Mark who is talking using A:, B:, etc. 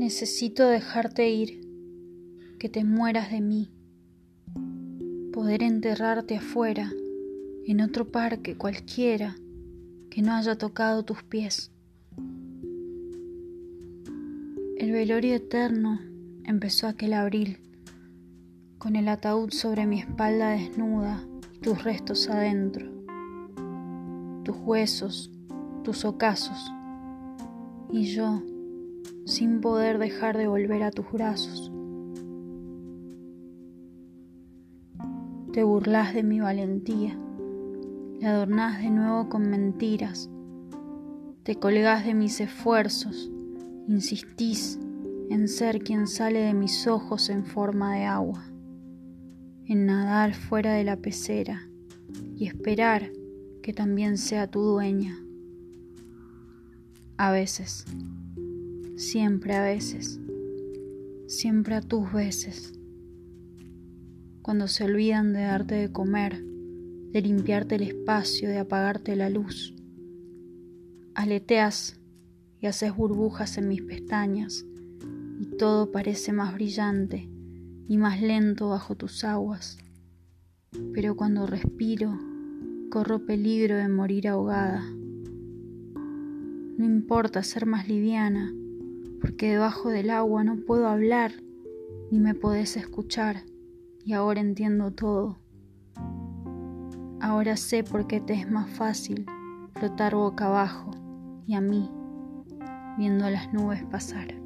A: Necesito dejarte ir, que te mueras de mí, poder enterrarte afuera, en otro parque cualquiera que no haya tocado tus pies. El velorio eterno empezó aquel abril, con el ataúd sobre mi espalda desnuda y tus restos adentro, tus huesos, tus ocasos, y yo sin poder dejar de volver a tus brazos. Te burlas de mi valentía, le adornás de nuevo con mentiras, te colgás de mis esfuerzos, insistís en ser quien sale de mis ojos en forma de agua, en nadar fuera de la pecera y esperar que también sea tu dueña. A veces siempre a veces, siempre a tus veces, cuando se olvidan de darte de comer, de limpiarte el espacio, de apagarte la luz. Aleteas y haces burbujas en mis pestañas y todo parece más brillante y más lento bajo tus aguas. Pero cuando respiro, corro peligro de morir ahogada. No importa ser más liviana, porque debajo del agua no puedo hablar ni me podés escuchar y ahora entiendo todo. Ahora sé por qué te es más fácil flotar boca abajo y a mí viendo las nubes pasar.